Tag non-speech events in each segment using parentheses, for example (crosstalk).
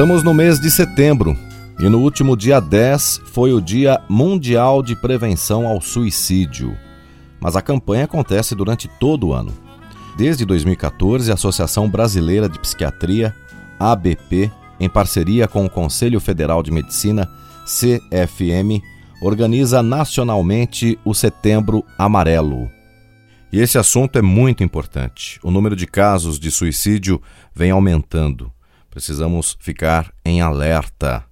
Estamos no mês de setembro e no último dia 10 foi o Dia Mundial de Prevenção ao Suicídio. Mas a campanha acontece durante todo o ano. Desde 2014, a Associação Brasileira de Psiquiatria, ABP, em parceria com o Conselho Federal de Medicina, CFM, organiza nacionalmente o Setembro Amarelo. E esse assunto é muito importante. O número de casos de suicídio vem aumentando. Precisamos ficar em alerta.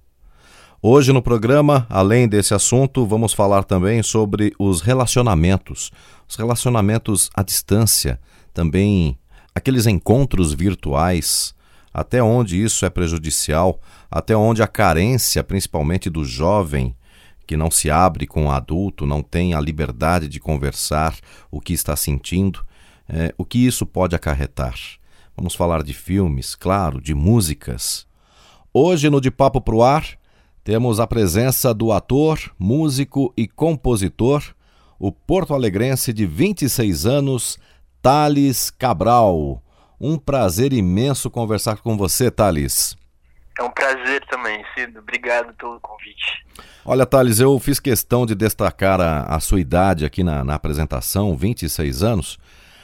Hoje no programa, além desse assunto, vamos falar também sobre os relacionamentos, os relacionamentos à distância, também aqueles encontros virtuais, até onde isso é prejudicial, até onde a carência, principalmente do jovem, que não se abre com o adulto, não tem a liberdade de conversar o que está sentindo, é, o que isso pode acarretar. Vamos falar de filmes, claro, de músicas. Hoje no De Papo Pro Ar, temos a presença do ator, músico e compositor, o porto-alegrense de 26 anos, Thales Cabral. Um prazer imenso conversar com você, Thales. É um prazer também, Cido. Obrigado pelo convite. Olha, Thales, eu fiz questão de destacar a, a sua idade aqui na, na apresentação, 26 anos,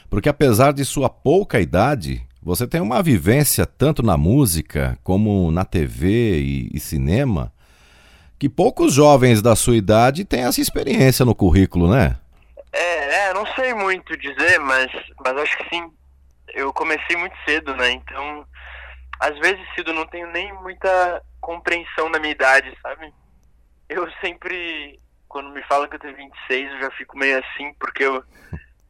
porque apesar de sua pouca idade, você tem uma vivência tanto na música como na TV e, e cinema que poucos jovens da sua idade têm essa experiência no currículo, né? É, é, não sei muito dizer, mas, mas acho que sim. Eu comecei muito cedo, né? Então, às vezes, cedo não tenho nem muita compreensão da minha idade, sabe? Eu sempre, quando me falam que eu tenho 26, eu já fico meio assim, porque eu,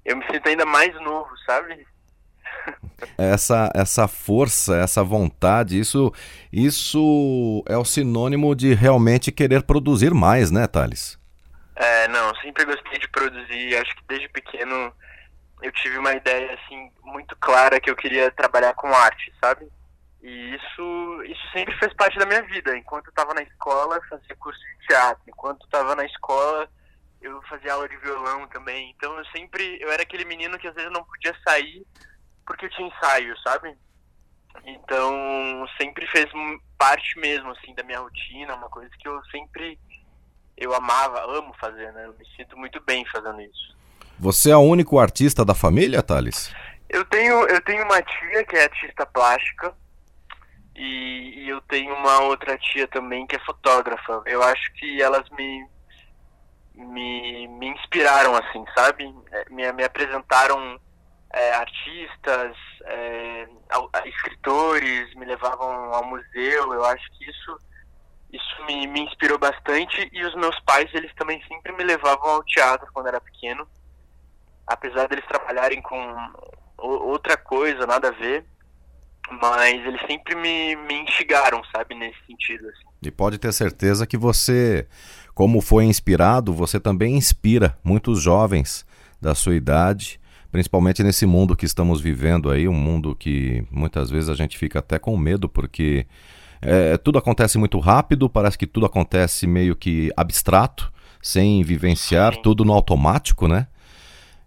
eu me sinto ainda mais novo, sabe? Essa essa força, essa vontade, isso isso é o sinônimo de realmente querer produzir mais, né, Thales? É, não, sempre gostei de produzir, acho que desde pequeno eu tive uma ideia assim muito clara que eu queria trabalhar com arte, sabe? E isso isso sempre fez parte da minha vida. Enquanto eu estava na escola, fazia curso de teatro. Enquanto eu estava na escola, eu fazia aula de violão também. Então eu sempre eu era aquele menino que às vezes não podia sair porque eu tinha ensaio, sabe? Então, sempre fez parte mesmo, assim, da minha rotina, uma coisa que eu sempre, eu amava, amo fazer, né? Eu me sinto muito bem fazendo isso. Você é o único artista da família, Thales? Eu tenho, eu tenho uma tia que é artista plástica e, e eu tenho uma outra tia também que é fotógrafa. Eu acho que elas me, me, me inspiraram, assim, sabe? É, me, me apresentaram é, artistas, é, escritores, me levavam ao museu. Eu acho que isso isso me, me inspirou bastante e os meus pais eles também sempre me levavam ao teatro quando era pequeno, apesar deles trabalharem com outra coisa, nada a ver, mas eles sempre me, me instigaram, sabe, nesse sentido. Assim. E pode ter certeza que você, como foi inspirado, você também inspira muitos jovens da sua idade principalmente nesse mundo que estamos vivendo aí, um mundo que muitas vezes a gente fica até com medo porque é, tudo acontece muito rápido, parece que tudo acontece meio que abstrato, sem vivenciar, tudo no automático, né?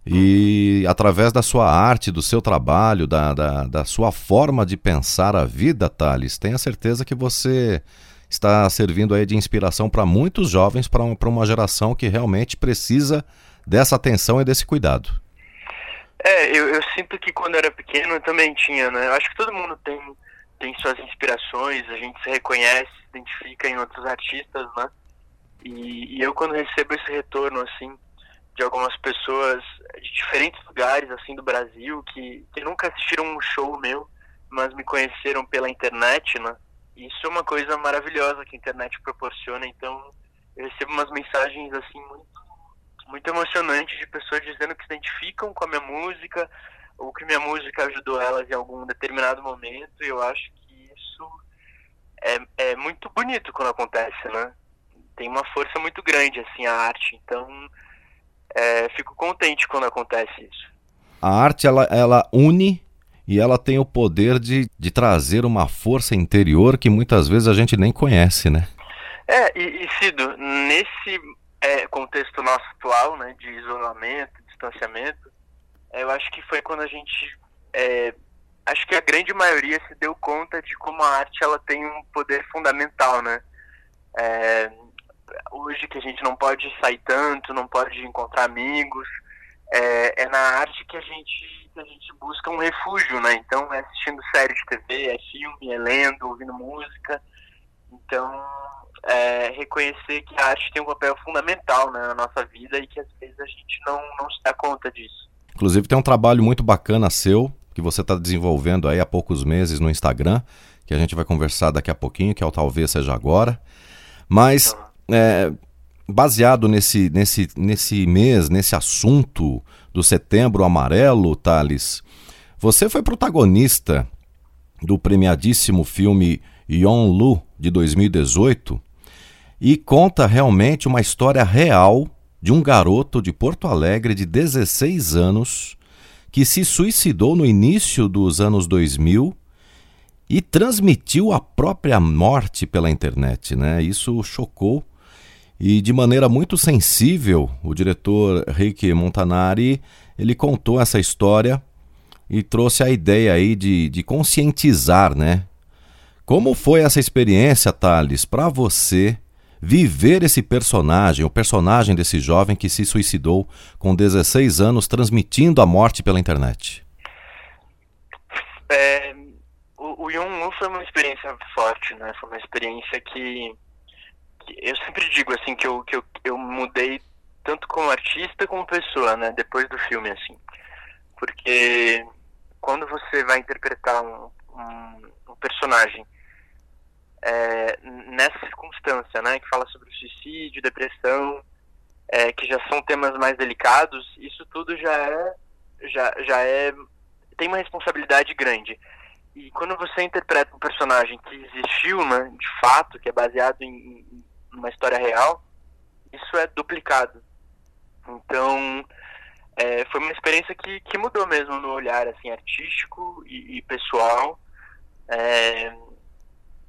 E através da sua arte, do seu trabalho, da, da, da sua forma de pensar a vida, Thales, tenha certeza que você está servindo aí de inspiração para muitos jovens, para uma, uma geração que realmente precisa dessa atenção e desse cuidado. É, eu, eu sinto que quando eu era pequeno eu também tinha, né? Eu acho que todo mundo tem, tem suas inspirações, a gente se reconhece, se identifica em outros artistas, né? E, e eu quando recebo esse retorno, assim, de algumas pessoas de diferentes lugares, assim, do Brasil, que, que nunca assistiram um show meu, mas me conheceram pela internet, né? Isso é uma coisa maravilhosa que a internet proporciona, então eu recebo umas mensagens, assim, muito muito emocionante de pessoas dizendo que se identificam com a minha música ou que minha música ajudou elas em algum determinado momento. E eu acho que é, é muito bonito quando acontece, né? Tem uma força muito grande, assim, a arte. Então, é, fico contente quando acontece isso. A arte, ela, ela une e ela tem o poder de, de trazer uma força interior que muitas vezes a gente nem conhece, né? É, e, e Cido, nesse é, contexto nosso atual, né, de isolamento, distanciamento, eu acho que foi quando a gente é, acho que a grande maioria se deu conta de como a arte ela tem um poder fundamental, né? É, hoje que a gente não pode sair tanto, não pode encontrar amigos, é, é, na arte que a gente que a gente busca um refúgio, né? Então é assistindo série de TV, é filme, é lendo, ouvindo música. Então é, reconhecer que a arte tem um papel fundamental né, na nossa vida e que às vezes a gente não, não se dá conta disso. Inclusive tem um trabalho muito bacana seu que você está desenvolvendo aí há poucos meses no Instagram, que a gente vai conversar daqui a pouquinho, que é o Talvez Seja Agora. Mas, é, baseado nesse, nesse, nesse mês, nesse assunto do Setembro Amarelo, Thales, você foi protagonista do premiadíssimo filme Yon Lu, de 2018, e conta realmente uma história real de um garoto de Porto Alegre de 16 anos que se suicidou no início dos anos 2000 e transmitiu a própria morte pela internet, né? Isso chocou e de maneira muito sensível, o diretor Rick Montanari, ele contou essa história e trouxe a ideia aí de, de conscientizar, né? Como foi essa experiência, Thales, para você viver esse personagem, o personagem desse jovem que se suicidou com 16 anos, transmitindo a morte pela internet? É, o, o Yun foi uma experiência forte, né? Foi uma experiência que, que, eu sempre digo assim que eu, que eu, eu mudei tanto como artista como pessoa, né? Depois do filme, assim, porque quando você vai interpretar um, um, um personagem é, nessa circunstância, né, que fala sobre suicídio, depressão, é, que já são temas mais delicados, isso tudo já é, já, já é, tem uma responsabilidade grande. E quando você interpreta um personagem que existiu, né, de fato, que é baseado em, em uma história real, isso é duplicado. Então, é, foi uma experiência que, que mudou mesmo no olhar assim artístico e, e pessoal. É,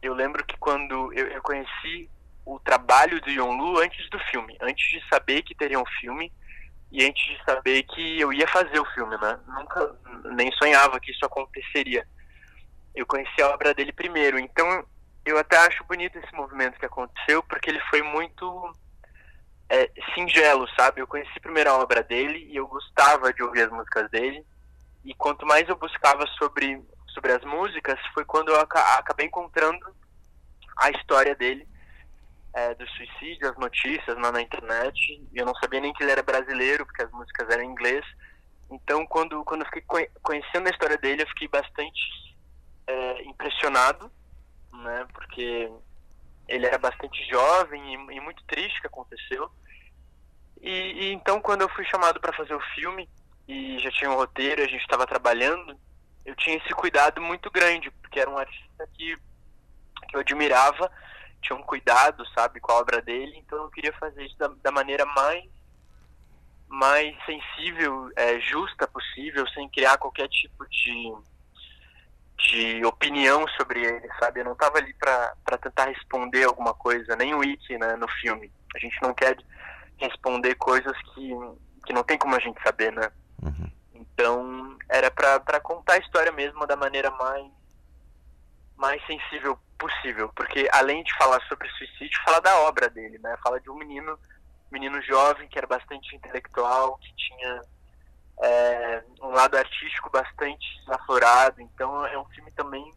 eu lembro que quando eu, eu conheci o trabalho do Yonlu antes do filme, antes de saber que teria um filme e antes de saber que eu ia fazer o filme, né? Nunca nem sonhava que isso aconteceria. Eu conheci a obra dele primeiro, então eu até acho bonito esse movimento que aconteceu porque ele foi muito é, singelo, sabe? Eu conheci primeiro a obra dele e eu gostava de ouvir as músicas dele e quanto mais eu buscava sobre sobre as músicas foi quando eu acabei encontrando a história dele, é, do suicídio, as notícias lá na internet. Eu não sabia nem que ele era brasileiro, porque as músicas eram em inglês. Então, quando, quando eu fiquei conhecendo a história dele, eu fiquei bastante é, impressionado, né? Porque ele era bastante jovem e, e muito triste que aconteceu. E, e, então, quando eu fui chamado para fazer o filme e já tinha um roteiro, a gente estava trabalhando, eu tinha esse cuidado muito grande, porque era um artista que, que eu admirava, tinha um cuidado, sabe, com a obra dele, então eu queria fazer isso da, da maneira mais mais sensível, é, justa possível, sem criar qualquer tipo de, de opinião sobre ele, sabe? Eu não estava ali para tentar responder alguma coisa, nem o Wiki né, no filme. A gente não quer responder coisas que, que não tem como a gente saber, né? Uhum. Então, era para contar a história mesmo da maneira mais, mais sensível possível. Porque, além de falar sobre suicídio, fala da obra dele, né? Fala de um menino, menino jovem que era bastante intelectual, que tinha é, um lado artístico bastante aflorado. Então, é um filme também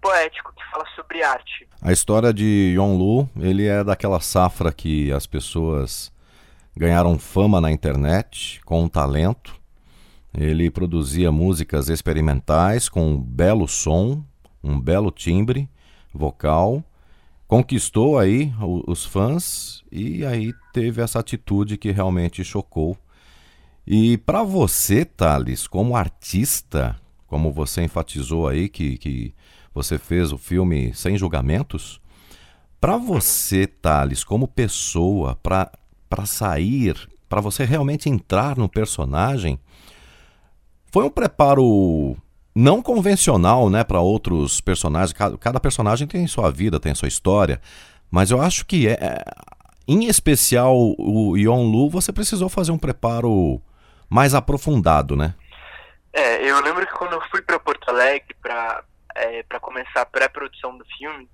poético que fala sobre arte. A história de Yon Lu, ele é daquela safra que as pessoas ganharam fama na internet com um talento ele produzia músicas experimentais com um belo som, um belo timbre vocal, conquistou aí os fãs e aí teve essa atitude que realmente chocou. E para você, Thales, como artista, como você enfatizou aí, que, que você fez o filme sem julgamentos. Para você, Thales, como pessoa, para sair, para você realmente entrar no personagem, foi um preparo não convencional, né, para outros personagens. Cada, cada, personagem tem sua vida, tem sua história, mas eu acho que é, é em especial o Yon Lu, você precisou fazer um preparo mais aprofundado, né? É, eu lembro que quando eu fui para Porto Alegre para é, para começar a pré-produção do filme,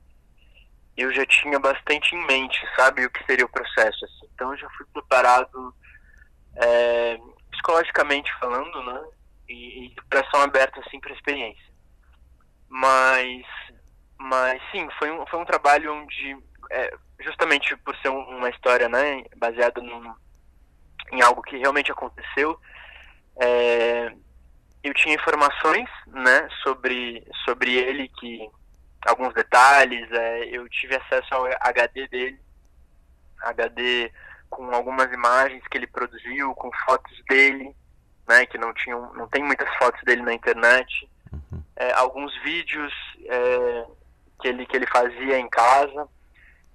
eu já tinha bastante em mente, sabe, o que seria o processo. Assim. Então eu já fui preparado é, psicologicamente falando, né, e, e pressão aberta assim para a experiência. Mas, mas sim, foi um, foi um trabalho onde, é, justamente por ser um, uma história, né, baseada num, em algo que realmente aconteceu, é, eu tinha informações, né, sobre, sobre ele, que alguns detalhes, é, eu tive acesso ao HD dele, HD com algumas imagens que ele produziu, com fotos dele, né, que não tinham, não tem muitas fotos dele na internet, uhum. é, alguns vídeos é, que ele que ele fazia em casa.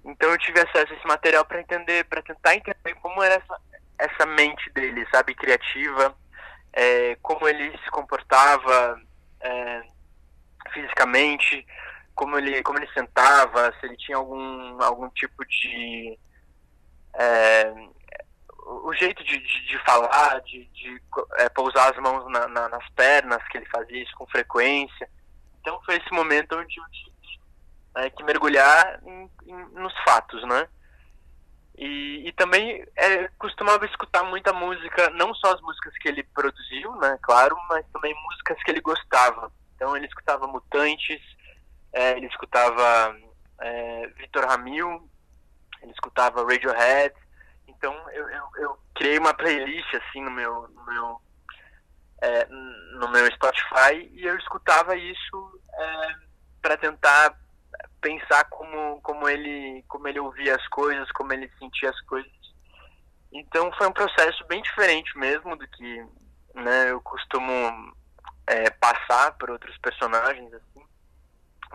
Então eu tive acesso a esse material para entender, para tentar entender como era essa, essa mente dele, sabe, criativa, é, como ele se comportava é, fisicamente, como ele, como ele sentava, se ele tinha algum, algum tipo de. É, o jeito de, de, de falar, de, de é, pousar as mãos na, na, nas pernas, que ele fazia isso com frequência. Então foi esse momento onde eu tive é, que mergulhar em, em, nos fatos, né? E, e também é, costumava escutar muita música, não só as músicas que ele produziu, né, claro, mas também músicas que ele gostava. Então ele escutava Mutantes, é, ele escutava é, Vitor Ramil, ele escutava Radiohead. Então eu, eu, eu, criei uma playlist assim no meu, no meu, é, no meu Spotify e eu escutava isso é, para tentar pensar como, como, ele, como ele ouvia as coisas, como ele sentia as coisas. Então foi um processo bem diferente mesmo do que né, eu costumo é, passar por outros personagens, assim.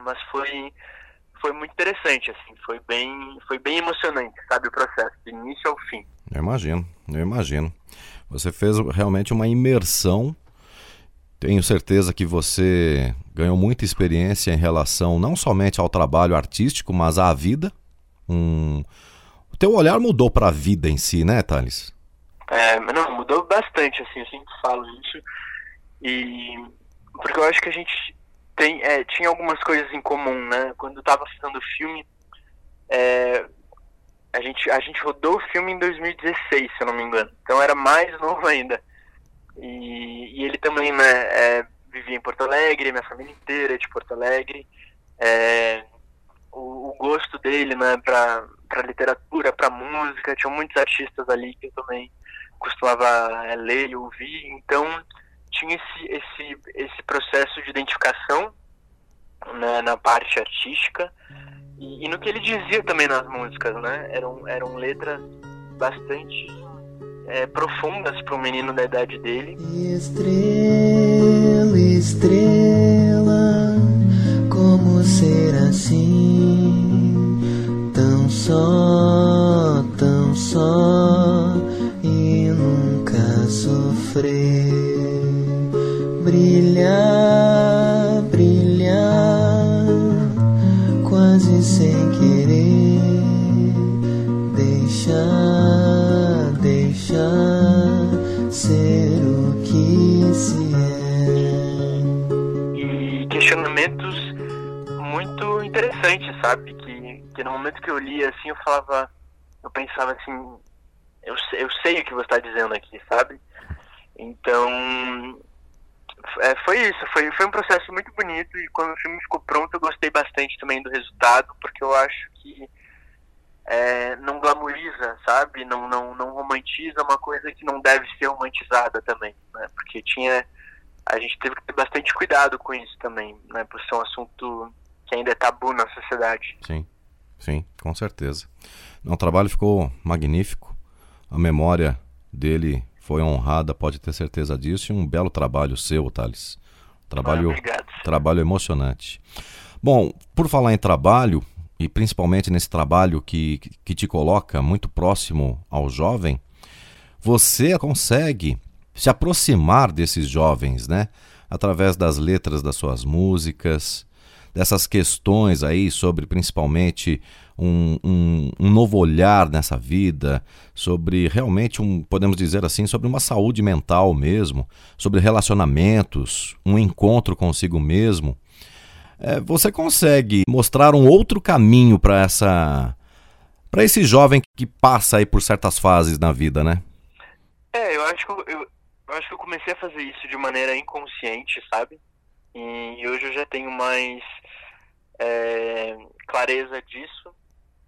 Mas foi, foi muito interessante, assim, foi bem, foi bem emocionante, sabe, o processo, do início ao fim. Eu imagino, eu imagino. Você fez realmente uma imersão tenho certeza que você ganhou muita experiência em relação não somente ao trabalho artístico, mas à vida. Um... O teu olhar mudou para a vida em si, né, Thales? É, não, mudou bastante, assim, eu sempre falo isso. E porque eu acho que a gente tem, é, tinha algumas coisas em comum, né? Quando eu tava fazendo o filme, é, a, gente, a gente rodou o filme em 2016, se eu não me engano. Então era mais (laughs) novo ainda. E, e ele também né, é, vivia em Porto Alegre, minha família inteira é de Porto Alegre. É, o, o, gosto dele né, para literatura, para música, tinha muitos artistas ali que eu também costumava é, ler e ouvir. Então tinha esse, esse, esse processo de identificação né, na parte artística e, e, no que ele dizia também nas músicas, né? Eram, eram letras bastante é, profundas para um menino da idade dele. Estrela, estrela, como ser assim? Tão só, tão só e nunca sofrer. Brilhar, brilhar, quase sem querer deixar deixar ser o que se é. E questionamentos muito interessantes, sabe? Que, que no momento que eu li assim, eu falava, eu pensava assim, eu, eu sei o que você está dizendo aqui, sabe? Então, é, foi isso, foi, foi um processo muito bonito e quando o filme ficou pronto eu gostei bastante também do resultado, porque eu acho que é, não glamoriza, sabe? Não, não, não romantiza uma coisa que não deve ser romantizada também, né? Porque tinha a gente teve que ter bastante cuidado com isso também, né? Por ser um assunto que ainda é tabu na sociedade. Sim, sim, com certeza. O trabalho ficou magnífico. A memória dele foi honrada, pode ter certeza disso. E um belo trabalho seu, Thales. Trabalho, Obrigado. trabalho emocionante. Bom, por falar em trabalho, e principalmente nesse trabalho que, que te coloca muito próximo ao jovem, você consegue se aproximar desses jovens, né? Através das letras das suas músicas, dessas questões aí sobre principalmente um, um, um, novo olhar nessa vida, sobre realmente um, podemos dizer assim, sobre uma saúde mental mesmo, sobre relacionamentos, um encontro consigo mesmo. É, você consegue mostrar um outro caminho para essa para esse jovem que passa aí por certas fases na vida, né? É, eu acho que eu, eu, acho que eu comecei a fazer isso de maneira inconsciente, sabe? E hoje eu já tenho mais é, clareza disso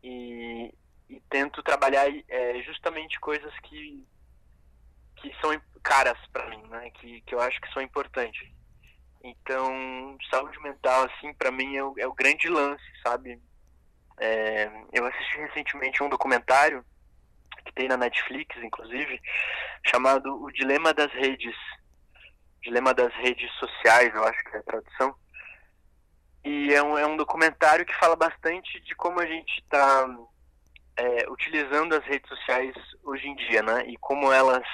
e, e tento trabalhar é, justamente coisas que que são caras para mim, né? Que, que eu acho que são importantes. Então, saúde mental, assim, para mim é o, é o, grande lance, sabe? É, eu assisti recentemente um documentário que tem na Netflix, inclusive, chamado O Dilema das Redes. Dilema das Redes Sociais, eu acho que é a tradução. E é um, é um documentário que fala bastante de como a gente está é, utilizando as redes sociais hoje em dia, né? E como elas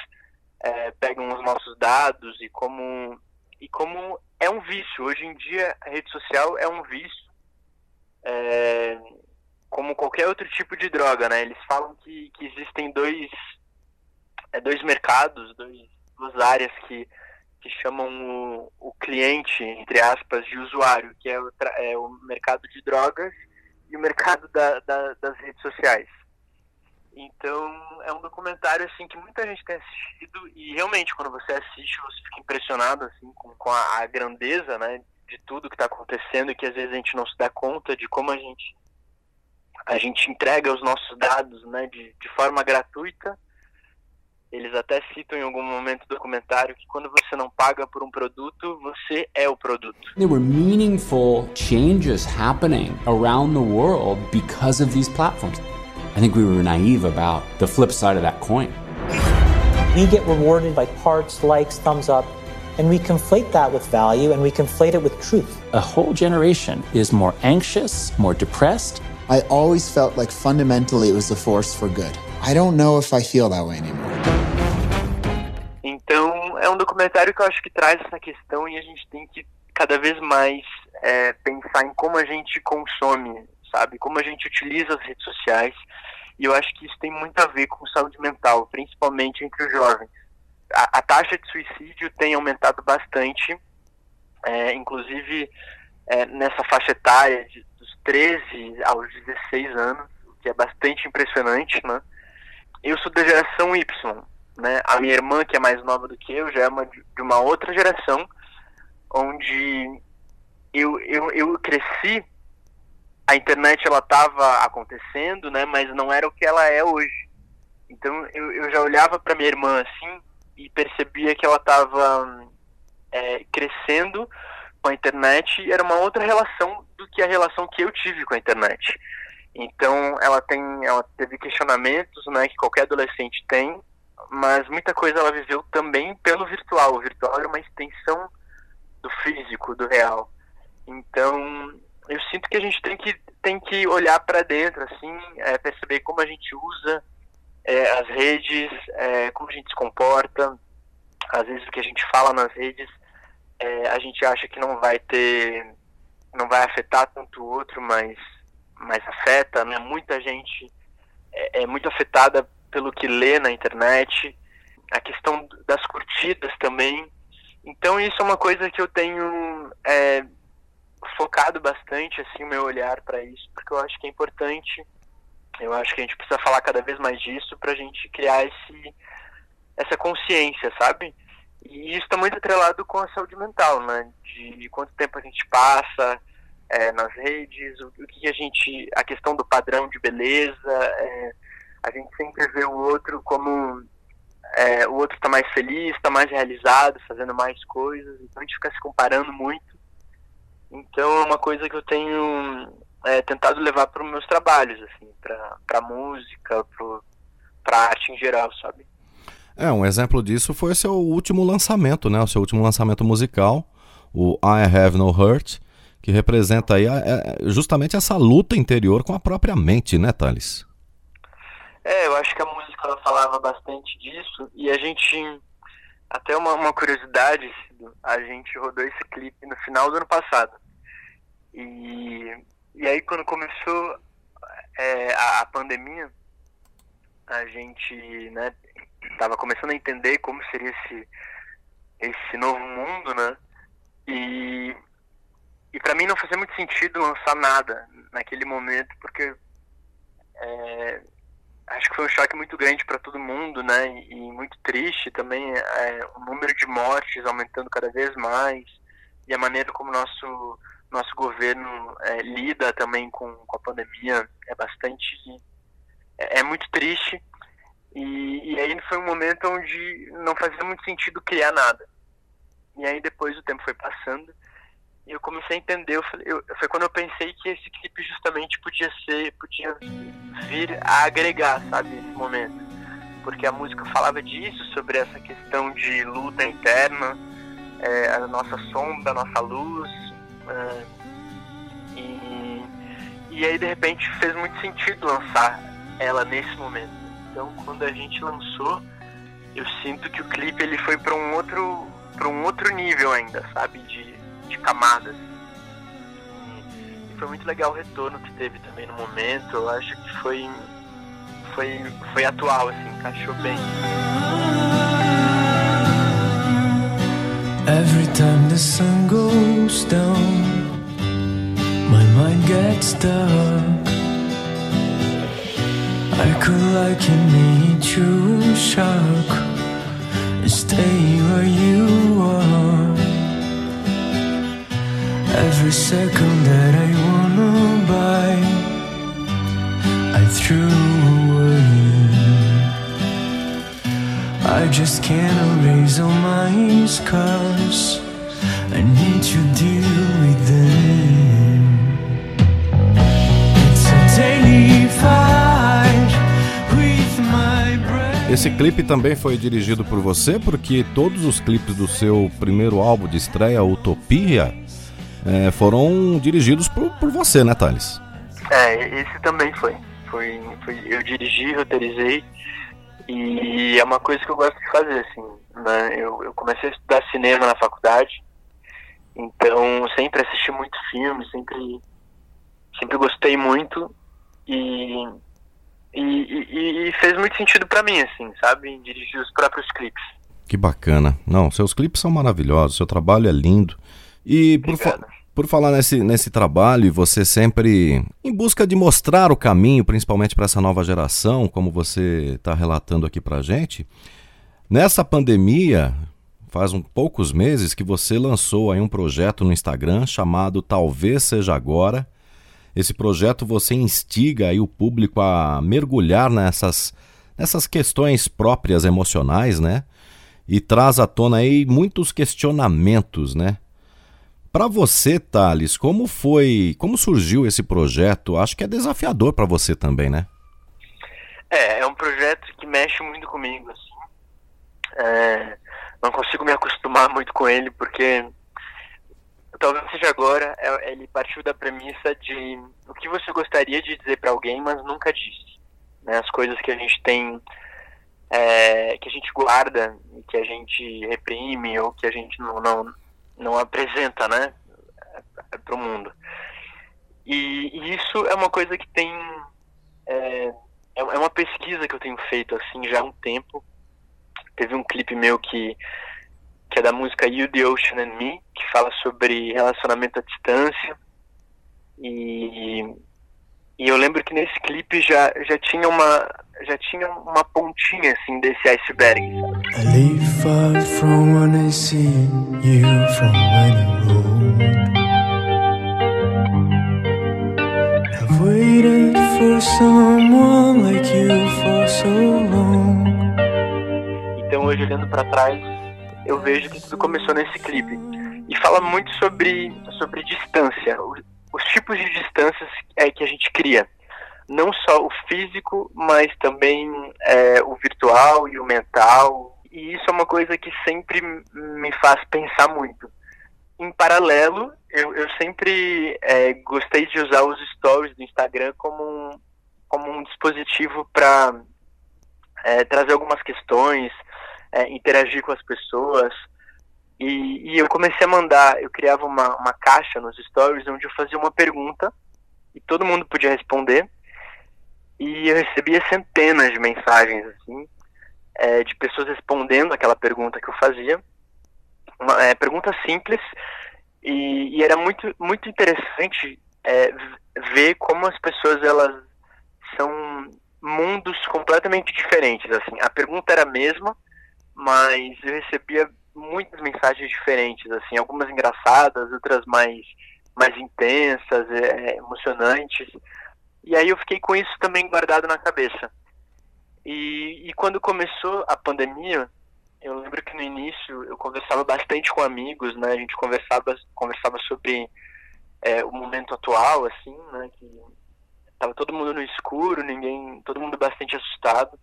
é, pegam os nossos dados e como e como é um vício. Hoje em dia, a rede social é um vício, é, como qualquer outro tipo de droga, né? Eles falam que, que existem dois, é, dois mercados, dois, duas áreas que, que chamam o, o cliente, entre aspas, de usuário, que é o, é o mercado de drogas e o mercado da, da, das redes sociais. Então, é um documentário assim que muita gente tem assistido e realmente quando você assiste, você fica impressionado assim com, com a, a, grandeza, né, de tudo que está acontecendo e que às vezes a gente não se dá conta de como a gente a gente entrega os nossos dados, né, de, de forma gratuita. Eles até citam em algum momento do documentário que quando você não paga por um produto, você é o produto. There were meaningful changes happening around the world because of these platforms. I think we were naive about the flip side of that coin. We get rewarded by parts, likes, thumbs up, and we conflate that with value and we conflate it with truth. A whole generation is more anxious, more depressed. I always felt like fundamentally it was a force for good. I don't know if I feel that way anymore. É um documentário que eu acho que traz essa questão e a gente tem que cada vez mais é, pensar em como a gente consome sabe? Como a gente utiliza as redes sociais. E eu acho que isso tem muito a ver com saúde mental, principalmente entre os jovens. A, a taxa de suicídio tem aumentado bastante, é, inclusive é, nessa faixa etária de, dos 13 aos 16 anos, o que é bastante impressionante, né? Eu sou da geração Y, né? A minha irmã, que é mais nova do que eu, já é uma, de uma outra geração, onde eu, eu, eu cresci a internet ela estava acontecendo, né, mas não era o que ela é hoje. Então eu, eu já olhava para minha irmã assim e percebia que ela estava é, crescendo com a internet e era uma outra relação do que a relação que eu tive com a internet. Então ela tem, ela teve questionamentos, né, que qualquer adolescente tem, mas muita coisa ela viveu também pelo virtual. O virtual era uma extensão do físico, do real. Então eu sinto que a gente tem que, tem que olhar para dentro, assim, é, perceber como a gente usa é, as redes, é, como a gente se comporta. Às vezes o que a gente fala nas redes, é, a gente acha que não vai ter, não vai afetar tanto o outro, mas, mas afeta, né? Muita gente é, é muito afetada pelo que lê na internet. A questão das curtidas também. Então isso é uma coisa que eu tenho é, focado bastante assim o meu olhar para isso, porque eu acho que é importante. Eu acho que a gente precisa falar cada vez mais disso para a gente criar esse, essa consciência, sabe? E isso está muito atrelado com a saúde mental, né? De quanto tempo a gente passa é, nas redes, o, o, que a gente, a questão do padrão de beleza, é, a gente sempre vê o outro como é, o outro está mais feliz, está mais realizado, fazendo mais coisas, então a gente fica se comparando muito então é uma coisa que eu tenho é, tentado levar para os meus trabalhos, assim, para música, para arte em geral, sabe? É, um exemplo disso foi o seu último lançamento, né? O seu último lançamento musical, o I Have No Hurt, que representa aí a, a, é, justamente essa luta interior com a própria mente, né, Thales? É, eu acho que a música ela falava bastante disso e a gente até uma, uma curiosidade, a gente rodou esse clipe no final do ano passado. E, e aí quando começou é, a, a, pandemia, a gente né, tava começando a entender como seria esse, esse novo mundo, né? E, e para mim não fazia muito sentido lançar nada naquele momento, porque é, acho que foi um choque muito grande para todo mundo, né? E, muito triste também é, o número de mortes aumentando cada vez mais e a maneira como nosso nosso governo é, lida também com, com, a pandemia é bastante é, é muito triste e, e, aí foi um momento onde não fazia muito sentido criar nada e aí depois o tempo foi passando e eu comecei a entender, eu falei, eu, foi quando eu pensei que esse clipe justamente podia ser, podia vir a agregar, sabe, esse momento. Porque a música falava disso, sobre essa questão de luta interna, é, a nossa sombra, a nossa luz. É, e, e aí, de repente, fez muito sentido lançar ela nesse momento. Então, quando a gente lançou, eu sinto que o clipe ele foi para um outro para um outro nível ainda, sabe, de de camadas. Foi muito legal o retorno que teve também no momento. Eu acho que foi, foi, foi atual, assim, encaixou bem. Every time the sun goes down, my mind gets dark. I could liken me to a shark. Stay where you Every second that I wanna buy, I threw away. I just can't erase all my scars. I need to deal with them. It's a daily fight with my breath. Esse clipe também foi dirigido por você, porque todos os clipes do seu primeiro álbum de estreia, Utopia, é, foram dirigidos por, por você, né, Thales? É, esse também foi. foi. Foi, eu dirigi, roteirizei e é uma coisa que eu gosto de fazer, assim, né? Eu, eu comecei a estudar cinema na faculdade, então sempre assisti muito filme, sempre, sempre gostei muito e, e, e, e fez muito sentido para mim, assim, sabe? Dirigir os próprios clipes. Que bacana. Não, seus clipes são maravilhosos, seu trabalho é lindo. E por, fa por falar nesse, nesse trabalho, você sempre em busca de mostrar o caminho, principalmente para essa nova geração, como você está relatando aqui para gente, nessa pandemia, faz um poucos meses que você lançou aí um projeto no Instagram chamado Talvez Seja Agora. Esse projeto você instiga aí o público a mergulhar nessas, nessas questões próprias emocionais, né? E traz à tona aí muitos questionamentos, né? Para você, Thales, como foi, como surgiu esse projeto? Acho que é desafiador para você também, né? É, é um projeto que mexe muito comigo, assim. É, não consigo me acostumar muito com ele, porque talvez seja agora, é, ele partiu da premissa de o que você gostaria de dizer para alguém, mas nunca disse. Né? As coisas que a gente tem, é, que a gente guarda, que a gente reprime, ou que a gente não, não não apresenta, né, para o mundo. E, e, isso é uma coisa que tem é, é, é uma pesquisa que eu tenho feito assim já há um tempo. Teve um clipe meu que que é da música You, the Ocean and Me, que fala sobre relacionamento à distância. E, e eu lembro que nesse clipe já, já tinha uma já tinha uma pontinha assim desse iceberg. I leave far from when I see you from when you I've waited for someone like you for so long. Então hoje olhando para trás, eu vejo que tudo começou nesse clipe e fala muito sobre sobre distância, os tipos de distâncias é que a gente cria não só o físico, mas também é, o virtual e o mental. E isso é uma coisa que sempre me faz pensar muito. em paralelo, eu, eu sempre é, gostei de usar os stories do Instagram como um, como um dispositivo para é, trazer algumas questões, é, interagir com as pessoas. E, e, eu comecei a mandar, eu criava uma, uma caixa nos stories onde eu fazia uma pergunta e todo mundo podia responder. E eu recebia centenas de mensagens, assim, é, de pessoas respondendo aquela pergunta que eu fazia. Uma é, pergunta simples, e, e, era muito, muito interessante é, ver como as pessoas elas são mundos completamente diferentes. Assim, a pergunta era a mesma, mas eu recebia muitas mensagens diferentes, assim, algumas engraçadas, outras mais mais intensas, é, emocionantes. E aí eu fiquei com isso também guardado na cabeça. E, e quando começou a pandemia, eu lembro que no início eu conversava bastante com amigos, né? A gente conversava conversava sobre é, o momento atual, assim, né? Que tava todo mundo no escuro, ninguém, todo mundo bastante assustado.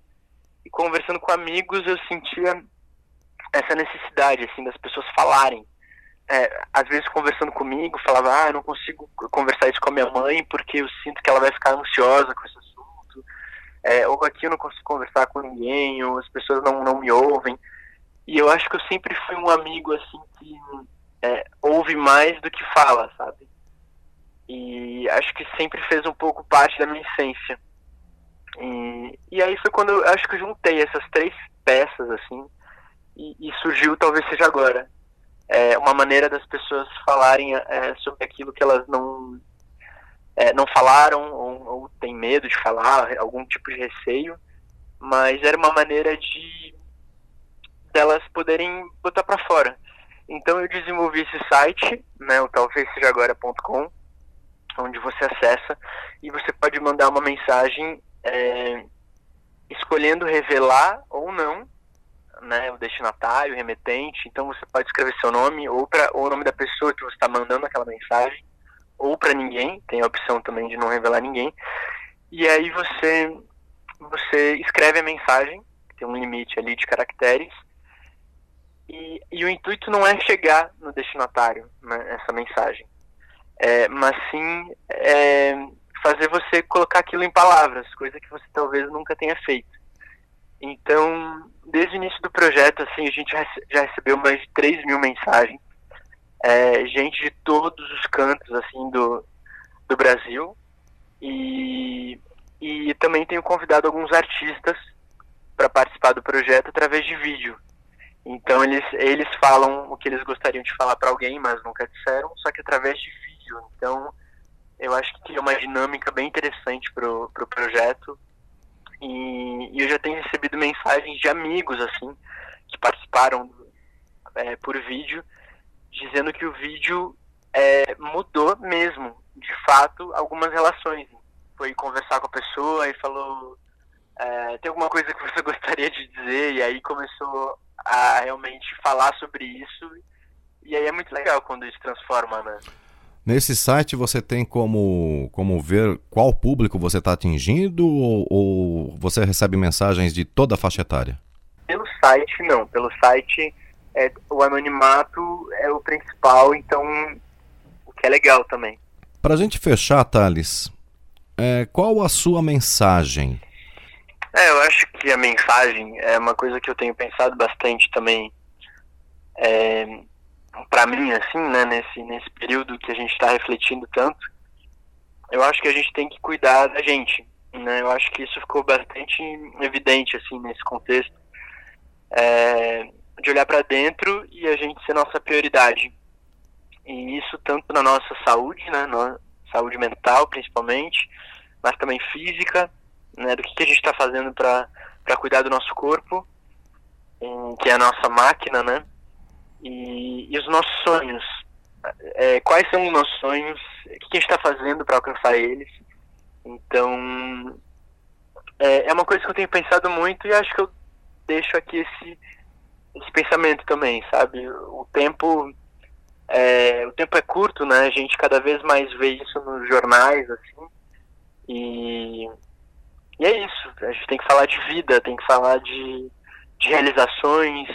E conversando com amigos, eu sentia essa necessidade, assim, das pessoas falarem. É, às vezes conversando comigo, falava, ah, eu não consigo conversar isso com a minha mãe porque eu sinto que ela vai ficar ansiosa com esse assunto. É, ou aqui eu não consigo conversar com ninguém, ou as pessoas não, não me ouvem. E eu acho que eu sempre fui um amigo, assim, que é, ouve mais do que fala, sabe? E acho que sempre fez um pouco parte da minha essência. E, e aí foi quando eu acho que eu juntei essas três peças, assim, e, e surgiu, talvez seja agora, é, uma maneira das pessoas falarem é, sobre aquilo que elas não é, não falaram ou, ou têm medo de falar, algum tipo de receio, mas era uma maneira de delas poderem botar para fora. Então eu desenvolvi esse site, né, o talvez seja agora.com, onde você acessa e você pode mandar uma mensagem é, escolhendo revelar ou não né, o destinatário, o remetente. Então você pode escrever seu nome ou, pra, ou o nome da pessoa que você está mandando aquela mensagem, ou para ninguém. Tem a opção também de não revelar ninguém. E aí você você escreve a mensagem, tem um limite ali de caracteres. E, e o intuito não é chegar no destinatário, né, essa mensagem, é, mas sim é, fazer você colocar aquilo em palavras, coisa que você talvez nunca tenha feito. Então, desde o início do projeto, assim, a gente já recebeu mais de 3 mil mensagens. É, gente de todos os cantos, assim, do, do Brasil. E, e também tenho convidado alguns artistas para participar do projeto através de vídeo. Então, eles, eles falam o que eles gostariam de falar para alguém, mas nunca disseram, só que através de vídeo. Então, eu acho que é uma dinâmica bem interessante para o pro projeto e, e, eu já tenho recebido mensagens de amigos, assim, que participaram é, por vídeo, dizendo que o vídeo é, mudou mesmo, de fato, algumas relações. Foi conversar com a pessoa e falou: é, tem alguma coisa que você (laughs) gostaria de dizer? E aí começou a realmente falar sobre isso. E aí é muito legal quando isso transforma, né? Nesse site você tem como, como ver qual público você está atingindo ou, ou, você recebe mensagens de toda a faixa etária? Pelo site, não. Pelo site, é, o anonimato é o principal, então o que é legal também. Para a gente fechar, Thales, é, qual a sua mensagem? É, eu acho que a mensagem é uma coisa que eu tenho pensado bastante também. É, para mim, assim, né, nesse, nesse período que a gente está refletindo tanto, eu acho que a gente tem que cuidar da gente, né? Eu acho que isso ficou bastante evidente, assim, nesse contexto, é, de olhar para dentro e a gente ser nossa prioridade. E isso tanto na nossa saúde, né, na saúde mental, principalmente, mas também física, né, do que, que a gente está fazendo para cuidar do nosso corpo, que é a nossa máquina, né? E, e os nossos sonhos. É, quais são os nossos sonhos? O que a gente está fazendo para alcançar eles? Então, é, é uma coisa que eu tenho pensado muito e acho que eu deixo aqui esse, esse pensamento também, sabe? O tempo é, o tempo é curto, né? A gente cada vez mais vê isso nos jornais, assim. E, e é isso. A gente tem que falar de vida, tem que falar de, de realizações,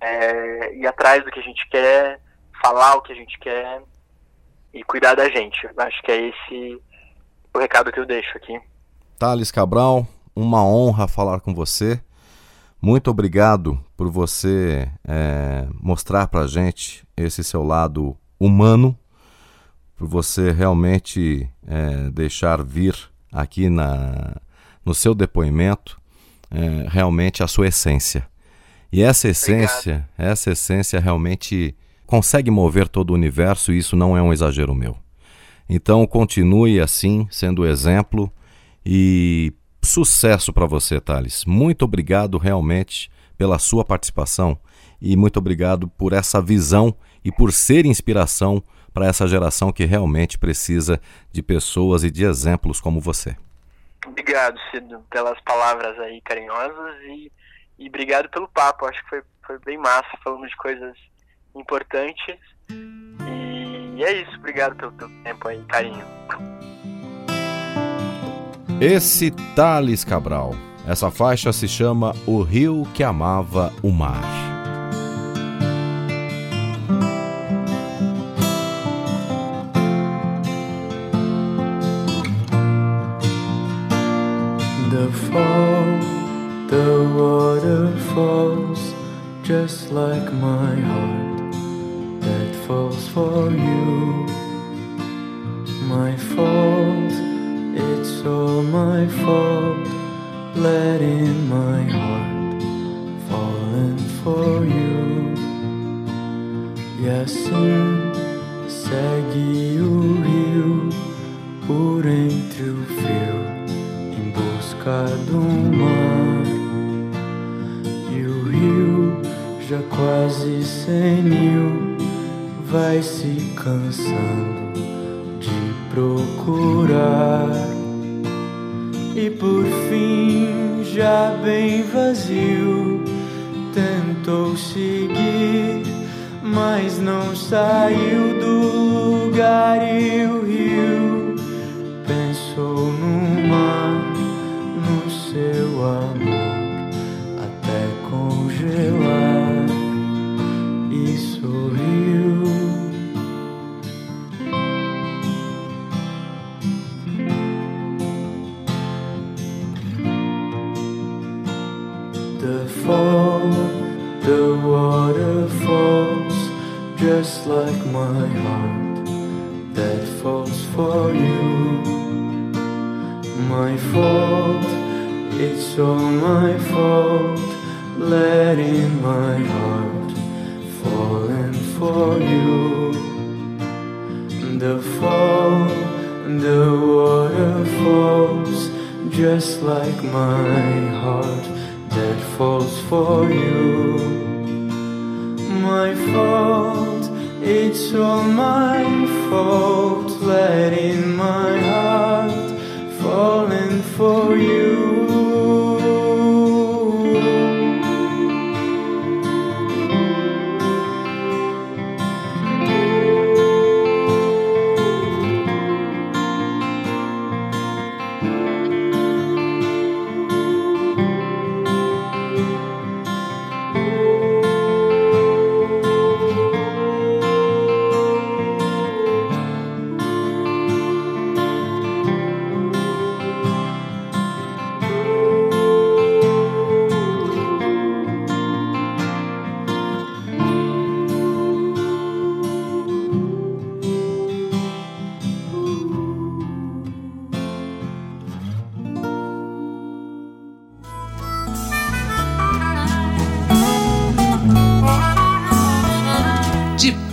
é, ir atrás do que a gente quer, falar o que a gente quer e cuidar da gente. Acho que é esse o recado que eu deixo aqui. Thales Cabral, uma honra falar com você. Muito obrigado por você é, mostrar para gente esse seu lado humano, por você realmente é, deixar vir aqui na, no seu depoimento é, realmente a sua essência. E essa essência, Obrigado. essa essência realmente consegue mover todo o universo e isso não é um exagero meu. Então continue assim, sendo exemplo e sucesso para você, Thales. Muito obrigado realmente pela sua participação e muito obrigado por essa visão e por ser inspiração para essa geração que realmente precisa de pessoas e de exemplos como você. Obrigado, Cido, pelas palavras aí carinhosas e, e obrigado pelo papo. Acho que foi, foi bem massa, falamos de coisas importantes. E é isso, obrigado pelo teu tempo aí, carinho. Esse Thales Cabral. Essa faixa se chama O Rio que Amava o Mar. The fall, the water falls just like my heart that falls for you. My fault, it's all my fault, letting my heart falling for you. E quase senil vai se cansando de procurar. E por fim, já bem vazio, tentou seguir, mas não saiu do lugar e